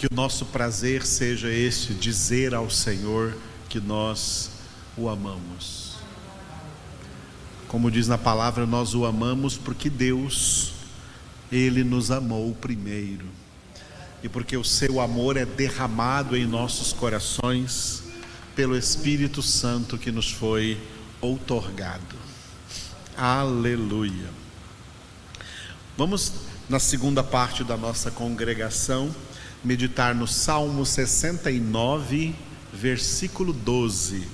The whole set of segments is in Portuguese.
Que o nosso prazer seja este, dizer ao Senhor que nós o amamos. Como diz na palavra, nós o amamos porque Deus, Ele nos amou primeiro. E porque o seu amor é derramado em nossos corações pelo Espírito Santo que nos foi outorgado. Aleluia. Vamos, na segunda parte da nossa congregação, meditar no Salmo 69, versículo 12.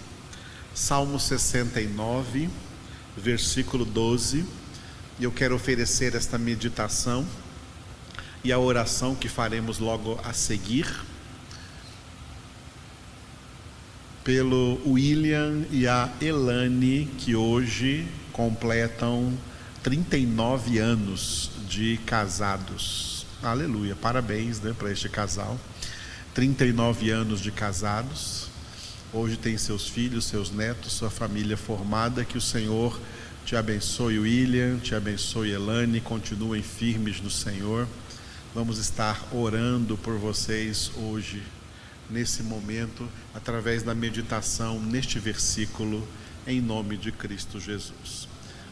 Salmo 69, versículo 12. E eu quero oferecer esta meditação e a oração que faremos logo a seguir. Pelo William e a Elane, que hoje completam 39 anos de casados. Aleluia, parabéns né, para este casal. 39 anos de casados. Hoje tem seus filhos, seus netos, sua família formada. Que o Senhor te abençoe, William, te abençoe, Elane. Continuem firmes no Senhor. Vamos estar orando por vocês hoje, nesse momento, através da meditação neste versículo, em nome de Cristo Jesus.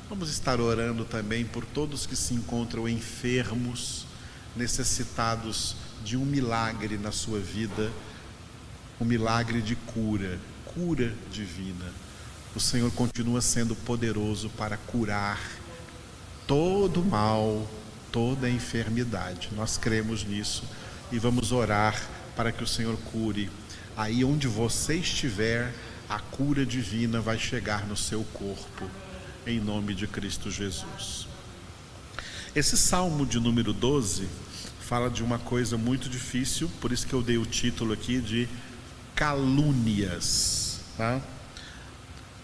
Vamos estar orando também por todos que se encontram enfermos, necessitados de um milagre na sua vida, um milagre de cura, cura divina. O Senhor continua sendo poderoso para curar todo mal, toda enfermidade. Nós cremos nisso e vamos orar para que o Senhor cure. Aí onde você estiver, a cura divina vai chegar no seu corpo em nome de Cristo Jesus. Esse salmo de número 12 fala de uma coisa muito difícil, por isso que eu dei o título aqui de calúnias. Tá?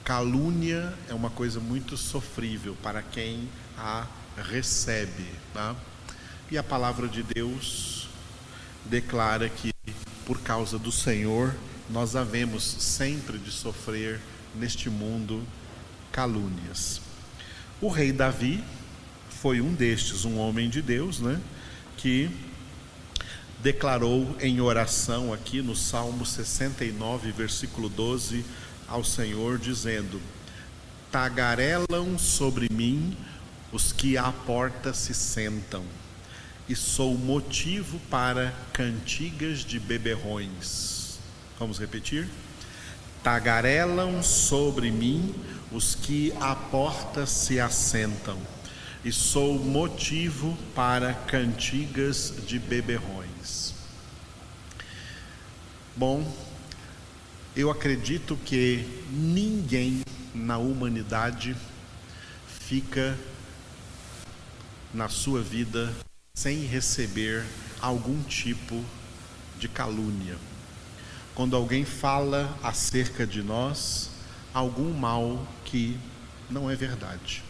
Calúnia é uma coisa muito sofrível para quem a recebe. Tá? E a palavra de Deus declara que, por causa do Senhor, nós havemos sempre de sofrer neste mundo calúnias. O rei Davi foi um destes, um homem de Deus, né, que declarou em oração aqui no Salmo 69, versículo 12, ao Senhor, dizendo: Tagarelam sobre mim os que à porta se sentam, e sou motivo para cantigas de beberrões. Vamos repetir? Tagarelam sobre mim os que à porta se assentam, e sou motivo para cantigas de beberrões. Bom, eu acredito que ninguém na humanidade fica na sua vida sem receber algum tipo de calúnia. Quando alguém fala acerca de nós, algum mal que não é verdade,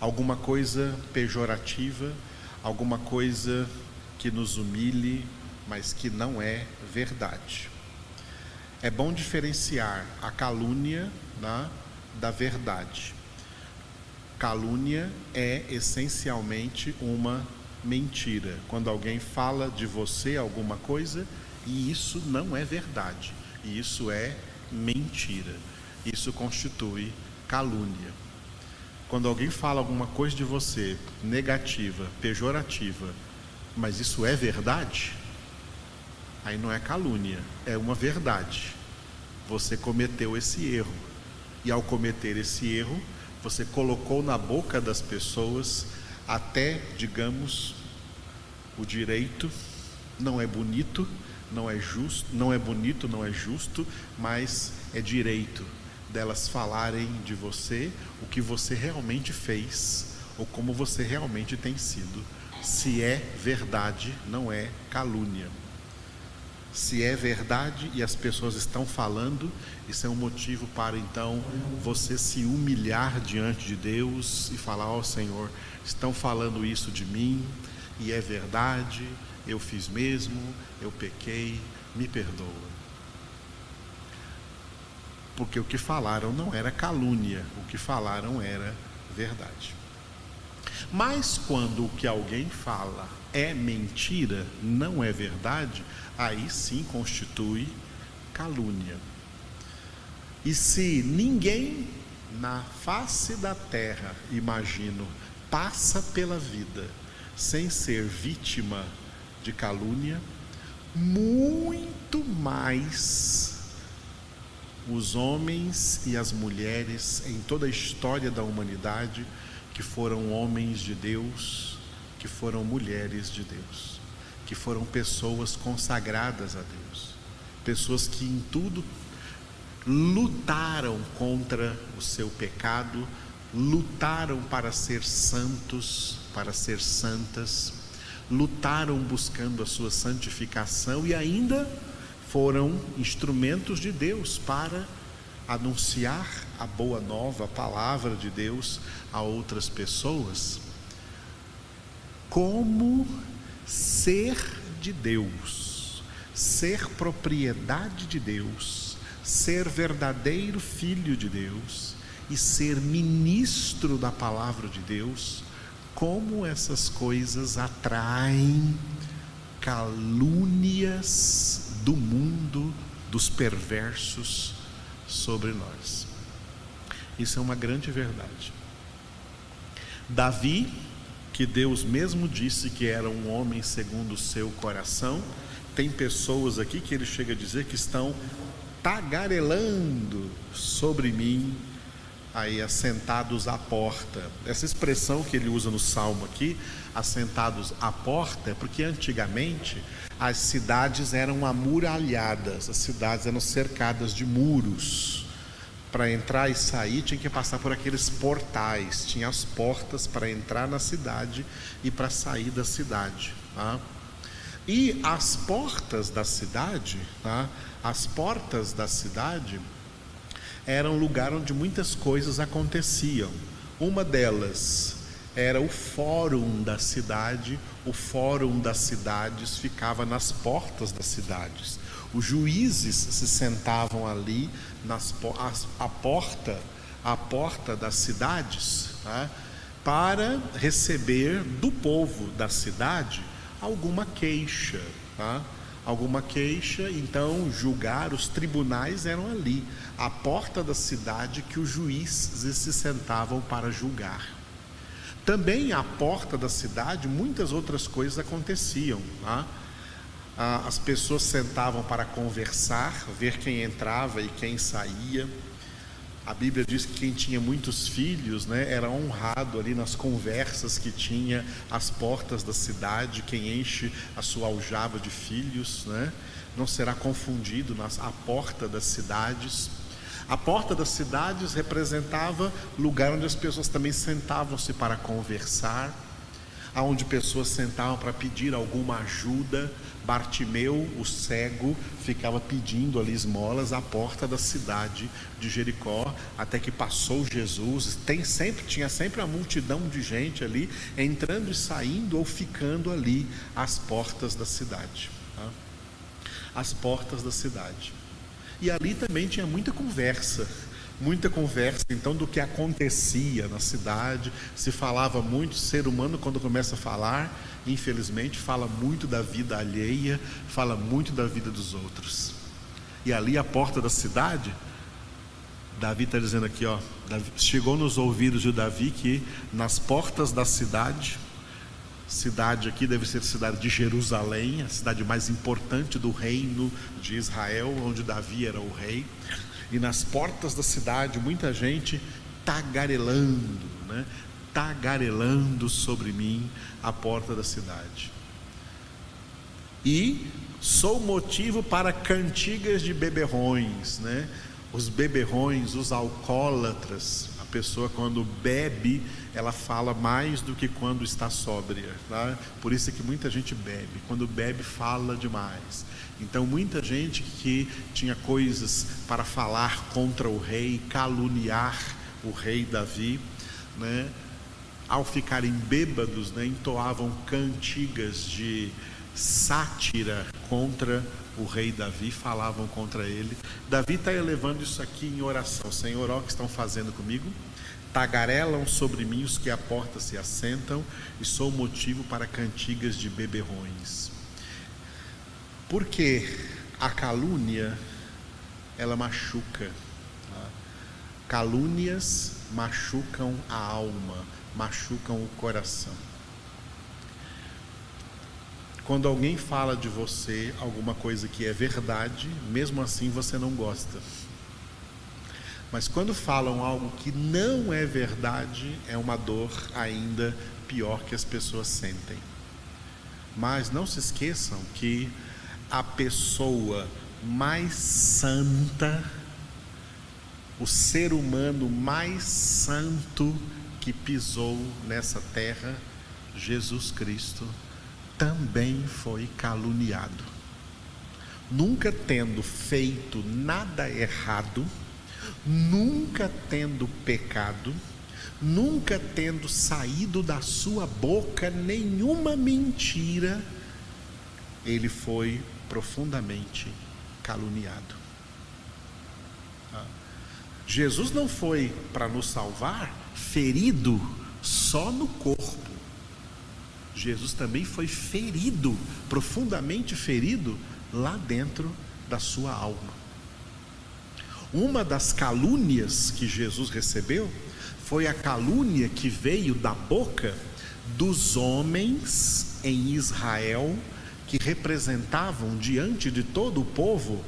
alguma coisa pejorativa, alguma coisa que nos humilhe, mas que não é verdade. É bom diferenciar a calúnia né, da verdade. Calúnia é essencialmente uma mentira. Quando alguém fala de você alguma coisa e isso não é verdade, e isso é mentira. Isso constitui calúnia. Quando alguém fala alguma coisa de você negativa, pejorativa, mas isso é verdade, aí não é calúnia, é uma verdade. Você cometeu esse erro. E ao cometer esse erro, você colocou na boca das pessoas até, digamos, o direito não é bonito, não é justo, não é bonito, não é justo, mas é direito delas falarem de você o que você realmente fez ou como você realmente tem sido. Se é verdade, não é calúnia. Se é verdade e as pessoas estão falando, isso é um motivo para então você se humilhar diante de Deus e falar: Ó oh, Senhor, estão falando isso de mim e é verdade, eu fiz mesmo, eu pequei, me perdoa porque o que falaram não era calúnia, o que falaram era verdade. Mas quando o que alguém fala é mentira, não é verdade, aí sim constitui calúnia. E se ninguém na face da terra, imagino, passa pela vida sem ser vítima de calúnia, muito mais os homens e as mulheres em toda a história da humanidade que foram homens de Deus, que foram mulheres de Deus, que foram pessoas consagradas a Deus, pessoas que em tudo lutaram contra o seu pecado, lutaram para ser santos, para ser santas, lutaram buscando a sua santificação e ainda foram instrumentos de Deus para anunciar a boa nova, a palavra de Deus a outras pessoas. Como ser de Deus, ser propriedade de Deus, ser verdadeiro filho de Deus e ser ministro da palavra de Deus, como essas coisas atraem calúnias do mundo, dos perversos sobre nós. Isso é uma grande verdade. Davi, que Deus mesmo disse que era um homem segundo o seu coração, tem pessoas aqui que ele chega a dizer que estão tagarelando sobre mim aí assentados à porta. Essa expressão que ele usa no salmo aqui, assentados à porta, é porque antigamente as cidades eram amuralhadas, as cidades eram cercadas de muros. Para entrar e sair tinha que passar por aqueles portais, tinha as portas para entrar na cidade e para sair da cidade. Tá? E as portas da cidade, tá? as portas da cidade, era um lugar onde muitas coisas aconteciam. Uma delas era o fórum da cidade. O fórum das cidades ficava nas portas das cidades. Os juízes se sentavam ali nas a, a porta, a porta das cidades, tá? para receber do povo da cidade alguma queixa. Tá? Alguma queixa, então julgar, os tribunais eram ali, à porta da cidade que os juízes se sentavam para julgar. Também à porta da cidade muitas outras coisas aconteciam. Tá? As pessoas sentavam para conversar, ver quem entrava e quem saía. A Bíblia diz que quem tinha muitos filhos né, era honrado ali nas conversas que tinha às portas da cidade. Quem enche a sua aljava de filhos né, não será confundido nas, à porta das cidades. A porta das cidades representava lugar onde as pessoas também sentavam-se para conversar, aonde pessoas sentavam para pedir alguma ajuda, Bartimeu, o cego, ficava pedindo ali esmolas à porta da cidade de Jericó, até que passou Jesus. Tem sempre, tinha sempre a multidão de gente ali, entrando e saindo ou ficando ali às portas da cidade. Tá? Às portas da cidade. E ali também tinha muita conversa muita conversa então do que acontecia na cidade, se falava muito, ser humano quando começa a falar, infelizmente fala muito da vida alheia, fala muito da vida dos outros. E ali a porta da cidade, Davi está dizendo aqui, ó, chegou nos ouvidos de Davi que nas portas da cidade, cidade aqui deve ser a cidade de Jerusalém, a cidade mais importante do reino de Israel, onde Davi era o rei e nas portas da cidade muita gente tagarelando, né? tagarelando sobre mim a porta da cidade. E sou motivo para cantigas de beberrões, né? Os beberrões, os alcoólatras, a pessoa quando bebe, ela fala mais do que quando está sóbria, tá? Por isso é que muita gente bebe. Quando bebe, fala demais. Então, muita gente que tinha coisas para falar contra o rei, caluniar o rei Davi, né? ao ficarem bêbados, né? entoavam cantigas de sátira contra o rei Davi, falavam contra ele. Davi está elevando isso aqui em oração. Senhor, ó, o que estão fazendo comigo? tagarelam sobre mim os que à porta se assentam, e sou motivo para cantigas de beberrões. Porque a calúnia, ela machuca. Tá? Calúnias machucam a alma, machucam o coração. Quando alguém fala de você alguma coisa que é verdade, mesmo assim você não gosta. Mas quando falam algo que não é verdade, é uma dor ainda pior que as pessoas sentem. Mas não se esqueçam que a pessoa mais santa, o ser humano mais santo que pisou nessa terra, Jesus Cristo, também foi caluniado. Nunca tendo feito nada errado, nunca tendo pecado, nunca tendo saído da sua boca nenhuma mentira, ele foi profundamente caluniado. Ah. Jesus não foi para nos salvar ferido só no corpo. Jesus também foi ferido, profundamente ferido, lá dentro da sua alma. Uma das calúnias que Jesus recebeu foi a calúnia que veio da boca dos homens em Israel que representavam diante de todo o povo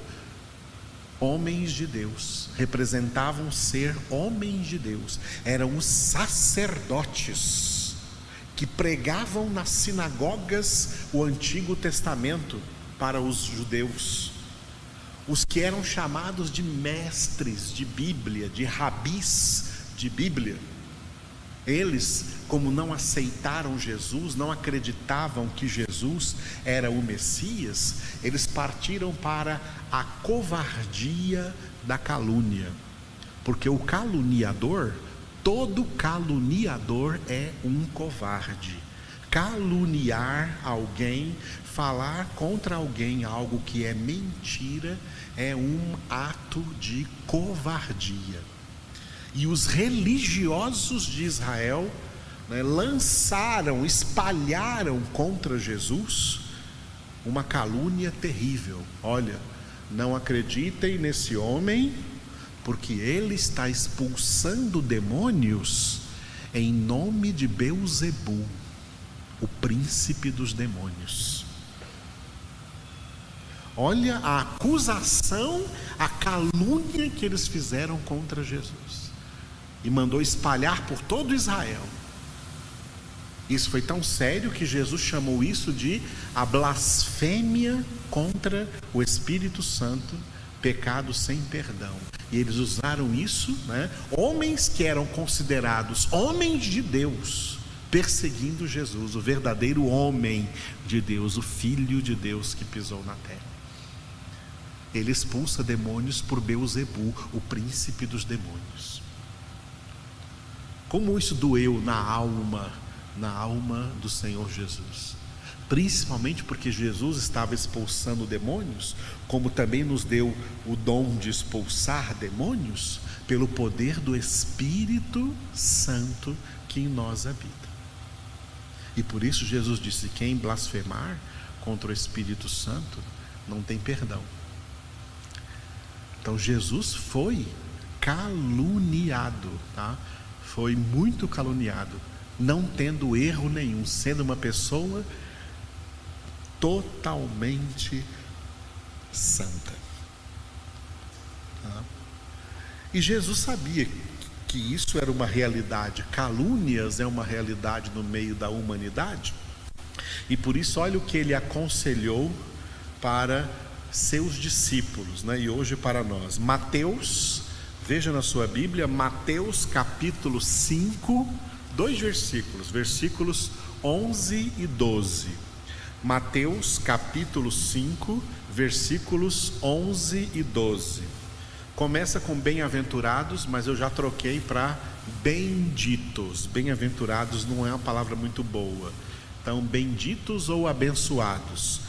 homens de Deus, representavam ser homens de Deus, eram os sacerdotes que pregavam nas sinagogas o Antigo Testamento para os judeus, os que eram chamados de mestres de Bíblia, de rabis de Bíblia. Eles, como não aceitaram Jesus, não acreditavam que Jesus era o Messias, eles partiram para a covardia da calúnia. Porque o caluniador, todo caluniador é um covarde. Caluniar alguém, falar contra alguém algo que é mentira, é um ato de covardia. E os religiosos de Israel né, lançaram, espalharam contra Jesus uma calúnia terrível. Olha, não acreditem nesse homem, porque ele está expulsando demônios em nome de Beuzebu, o príncipe dos demônios. Olha a acusação, a calúnia que eles fizeram contra Jesus e mandou espalhar por todo Israel. Isso foi tão sério que Jesus chamou isso de a blasfêmia contra o Espírito Santo, pecado sem perdão. E eles usaram isso, né? homens que eram considerados homens de Deus, perseguindo Jesus, o verdadeiro homem de Deus, o Filho de Deus que pisou na terra. Ele expulsa demônios por Beuzebu, o príncipe dos demônios. Como isso doeu na alma, na alma do Senhor Jesus. Principalmente porque Jesus estava expulsando demônios, como também nos deu o dom de expulsar demônios pelo poder do Espírito Santo que em nós habita. E por isso Jesus disse: quem blasfemar contra o Espírito Santo não tem perdão. Então Jesus foi caluniado, tá? Foi muito caluniado, não tendo erro nenhum, sendo uma pessoa totalmente santa. Tá? E Jesus sabia que isso era uma realidade, calúnias é uma realidade no meio da humanidade, e por isso, olha o que ele aconselhou para seus discípulos, né? e hoje para nós. Mateus Veja na sua Bíblia, Mateus capítulo 5, dois versículos, versículos 11 e 12. Mateus capítulo 5, versículos 11 e 12. Começa com bem-aventurados, mas eu já troquei para benditos. Bem-aventurados não é uma palavra muito boa. Então, benditos ou abençoados.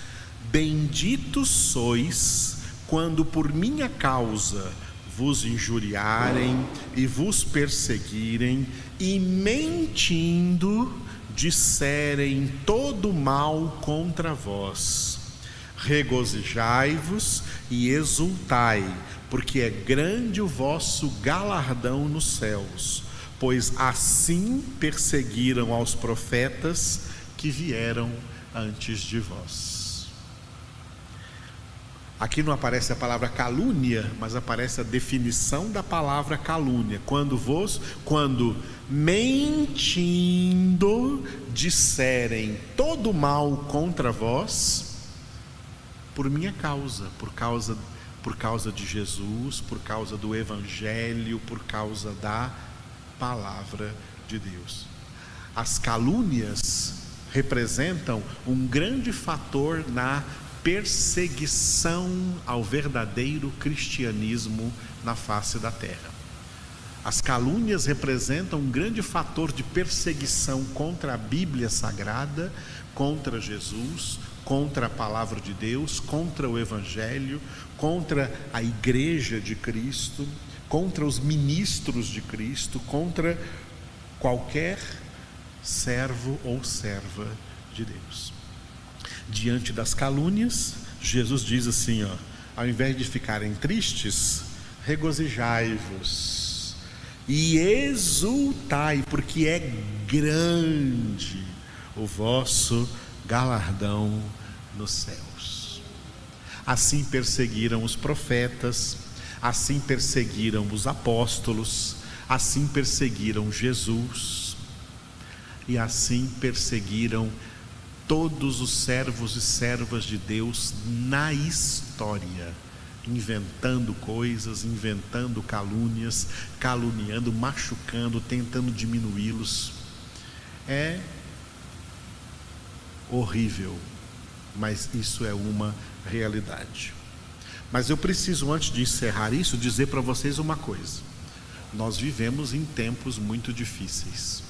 Benditos sois quando por minha causa vos injuriarem e vos perseguirem e mentindo disserem todo mal contra vós, regozijai-vos e exultai, porque é grande o vosso galardão nos céus, pois assim perseguiram aos profetas que vieram antes de vós. Aqui não aparece a palavra calúnia, mas aparece a definição da palavra calúnia. Quando vos, quando mentindo disserem todo mal contra vós, por minha causa, por causa por causa de Jesus, por causa do evangelho, por causa da palavra de Deus. As calúnias representam um grande fator na perseguição ao verdadeiro cristianismo na face da terra. As calúnias representam um grande fator de perseguição contra a Bíblia Sagrada, contra Jesus, contra a palavra de Deus, contra o Evangelho, contra a Igreja de Cristo, contra os ministros de Cristo, contra qualquer servo ou serva de Deus diante das calúnias, Jesus diz assim, ó, ao invés de ficarem tristes, regozijai-vos e exultai, porque é grande o vosso galardão nos céus. Assim perseguiram os profetas, assim perseguiram os apóstolos, assim perseguiram Jesus e assim perseguiram todos os servos e servas de Deus na história, inventando coisas, inventando calúnias, caluniando, machucando, tentando diminuí-los. É horrível, mas isso é uma realidade. Mas eu preciso, antes de encerrar isso, dizer para vocês uma coisa. Nós vivemos em tempos muito difíceis.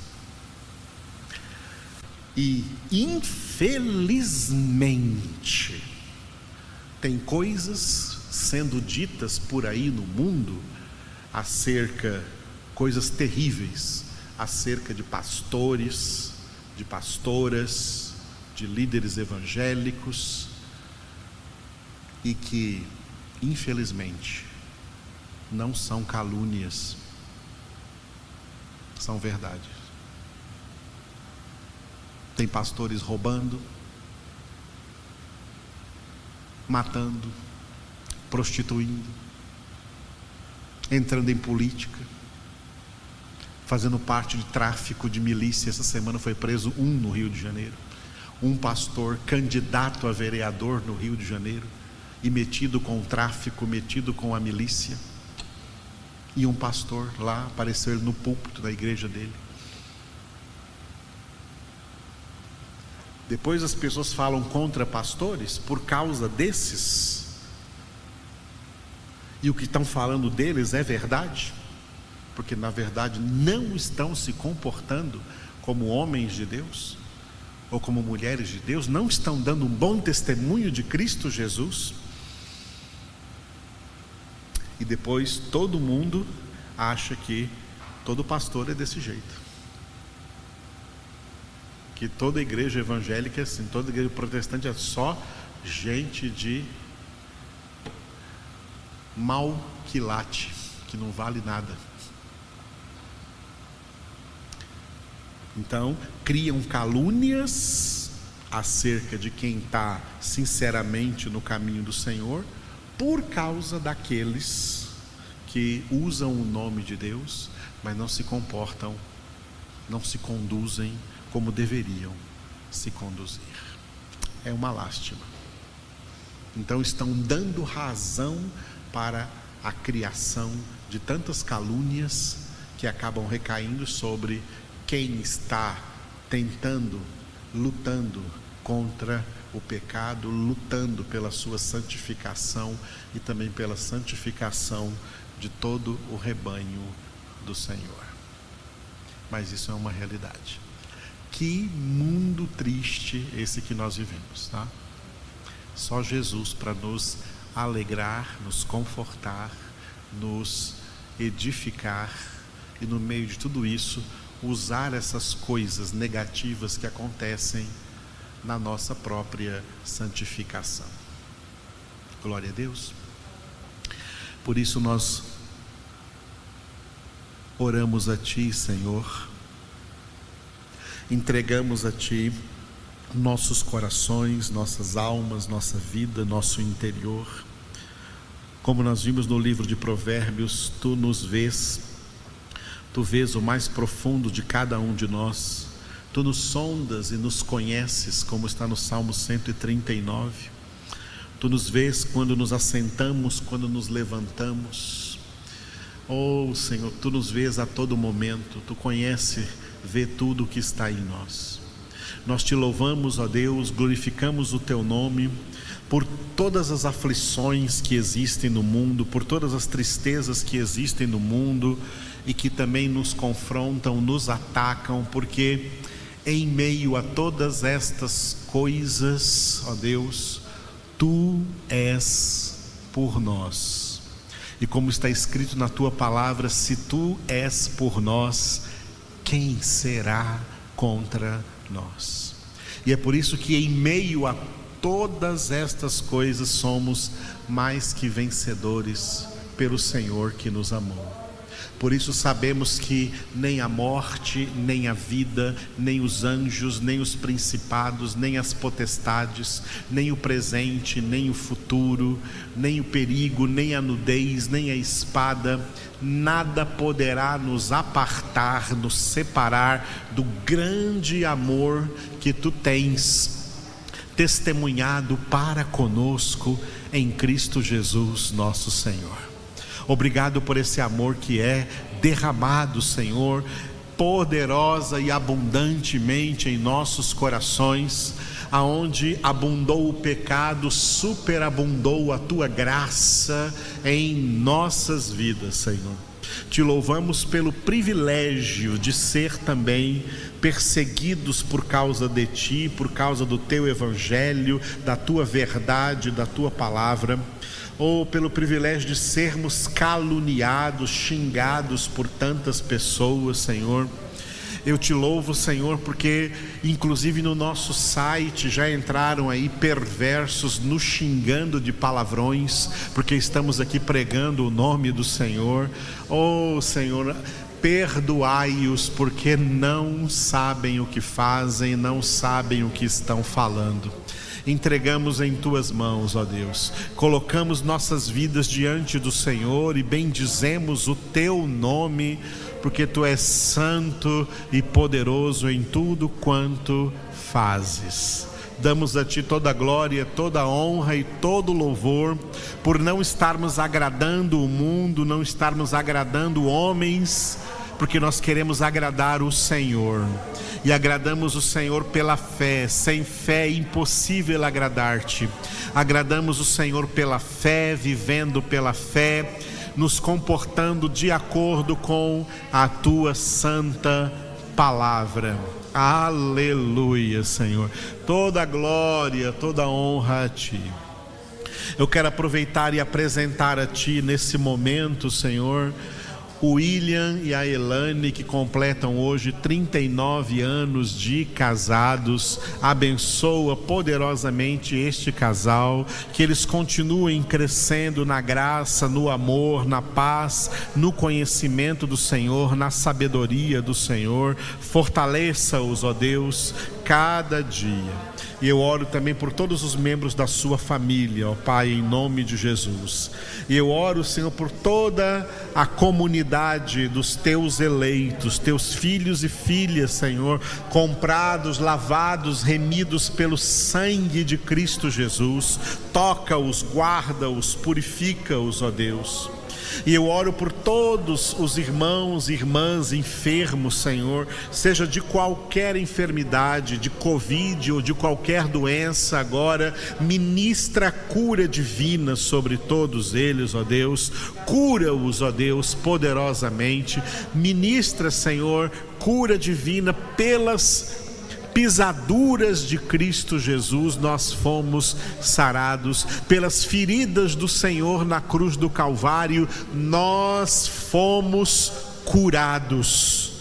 E, infelizmente, tem coisas sendo ditas por aí no mundo acerca coisas terríveis acerca de pastores, de pastoras, de líderes evangélicos e que, infelizmente, não são calúnias, são verdades. Tem pastores roubando, matando, prostituindo, entrando em política, fazendo parte de tráfico de milícia. Essa semana foi preso um no Rio de Janeiro. Um pastor candidato a vereador no Rio de Janeiro e metido com o tráfico, metido com a milícia. E um pastor lá apareceu ele no púlpito da igreja dele. Depois as pessoas falam contra pastores por causa desses. E o que estão falando deles é verdade, porque na verdade não estão se comportando como homens de Deus ou como mulheres de Deus, não estão dando um bom testemunho de Cristo Jesus. E depois todo mundo acha que todo pastor é desse jeito que toda igreja evangélica, assim, toda igreja protestante é só gente de mal quilate, que não vale nada. Então, criam calúnias acerca de quem está sinceramente no caminho do Senhor, por causa daqueles que usam o nome de Deus, mas não se comportam, não se conduzem como deveriam se conduzir. É uma lástima. Então estão dando razão para a criação de tantas calúnias que acabam recaindo sobre quem está tentando, lutando contra o pecado, lutando pela sua santificação e também pela santificação de todo o rebanho do Senhor. Mas isso é uma realidade. Que mundo triste esse que nós vivemos, tá? Só Jesus para nos alegrar, nos confortar, nos edificar e, no meio de tudo isso, usar essas coisas negativas que acontecem na nossa própria santificação. Glória a Deus. Por isso nós oramos a Ti, Senhor, entregamos a Ti nossos corações, nossas almas, nossa vida, nosso interior. Como nós vimos no livro de Provérbios, Tu nos vês, Tu vês o mais profundo de cada um de nós, Tu nos sondas e nos conheces, como está no Salmo 139. Tu nos vês quando nos assentamos, quando nos levantamos Oh Senhor, tu nos vês a todo momento, tu conhece, vê tudo o que está em nós. Nós te louvamos, ó Deus, glorificamos o teu nome por todas as aflições que existem no mundo, por todas as tristezas que existem no mundo e que também nos confrontam, nos atacam, porque em meio a todas estas coisas, ó Deus, tu és por nós e como está escrito na tua palavra, se tu és por nós, quem será contra nós? E é por isso que, em meio a todas estas coisas, somos mais que vencedores pelo Senhor que nos amou. Por isso sabemos que nem a morte, nem a vida, nem os anjos, nem os principados, nem as potestades, nem o presente, nem o futuro, nem o perigo, nem a nudez, nem a espada, nada poderá nos apartar, nos separar do grande amor que tu tens testemunhado para conosco em Cristo Jesus, nosso Senhor. Obrigado por esse amor que é derramado, Senhor, poderosa e abundantemente em nossos corações, aonde abundou o pecado, superabundou a tua graça em nossas vidas, Senhor. Te louvamos pelo privilégio de ser também perseguidos por causa de ti, por causa do teu evangelho, da tua verdade, da tua palavra ou pelo privilégio de sermos caluniados, xingados por tantas pessoas, Senhor. Eu te louvo, Senhor, porque inclusive no nosso site já entraram aí perversos nos xingando de palavrões, porque estamos aqui pregando o nome do Senhor. Oh, Senhor, perdoai-os porque não sabem o que fazem, não sabem o que estão falando entregamos em tuas mãos, ó Deus. Colocamos nossas vidas diante do Senhor e bendizemos o teu nome, porque tu és santo e poderoso em tudo quanto fazes. Damos a Ti toda a glória, toda a honra e todo o louvor, por não estarmos agradando o mundo, não estarmos agradando homens, porque nós queremos agradar o Senhor e agradamos o Senhor pela fé. Sem fé é impossível agradar-te. Agradamos o Senhor pela fé, vivendo pela fé, nos comportando de acordo com a tua santa palavra. Aleluia, Senhor. Toda glória, toda honra a ti. Eu quero aproveitar e apresentar a ti nesse momento, Senhor o William e a Elane, que completam hoje 39 anos de casados. Abençoa poderosamente este casal, que eles continuem crescendo na graça, no amor, na paz, no conhecimento do Senhor, na sabedoria do Senhor. Fortaleça-os, ó Deus, cada dia. E eu oro também por todos os membros da sua família, ó Pai, em nome de Jesus. E eu oro, Senhor, por toda a comunidade dos teus eleitos, teus filhos e filhas, Senhor, comprados, lavados, remidos pelo sangue de Cristo Jesus. Toca-os, guarda-os, purifica-os, ó Deus. E eu oro por todos os irmãos e irmãs enfermos, Senhor, seja de qualquer enfermidade, de Covid ou de qualquer doença, agora, ministra a cura divina sobre todos eles, ó Deus, cura-os, ó Deus, poderosamente, ministra, Senhor, cura divina pelas pisaduras de Cristo Jesus nós fomos sarados, pelas feridas do Senhor na cruz do Calvário nós fomos curados.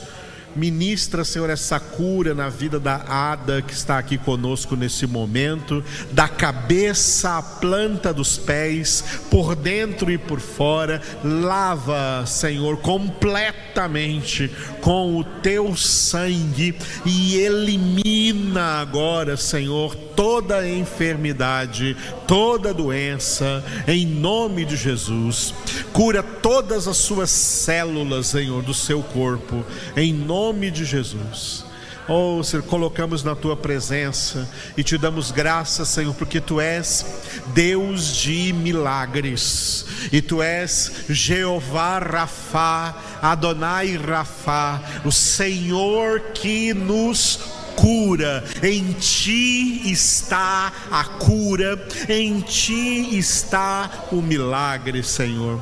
Ministra, Senhor, essa cura na vida da Ada que está aqui conosco nesse momento, da cabeça à planta dos pés, por dentro e por fora. Lava, Senhor, completamente com o teu sangue e elimina agora, Senhor, toda enfermidade, toda doença, em nome de Jesus. Cura todas as suas células, Senhor, do seu corpo, em nome de Jesus. Oh, Senhor, colocamos na tua presença e te damos graças, Senhor, porque tu és Deus de milagres e tu és Jeová Rafá, Adonai Rafá, o Senhor que nos cura, em ti está a cura, em ti está o milagre, Senhor.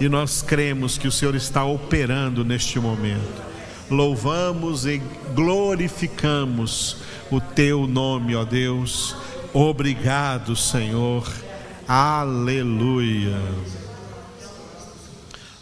E nós cremos que o Senhor está operando neste momento. Louvamos e glorificamos o teu nome, ó Deus. Obrigado, Senhor. Aleluia.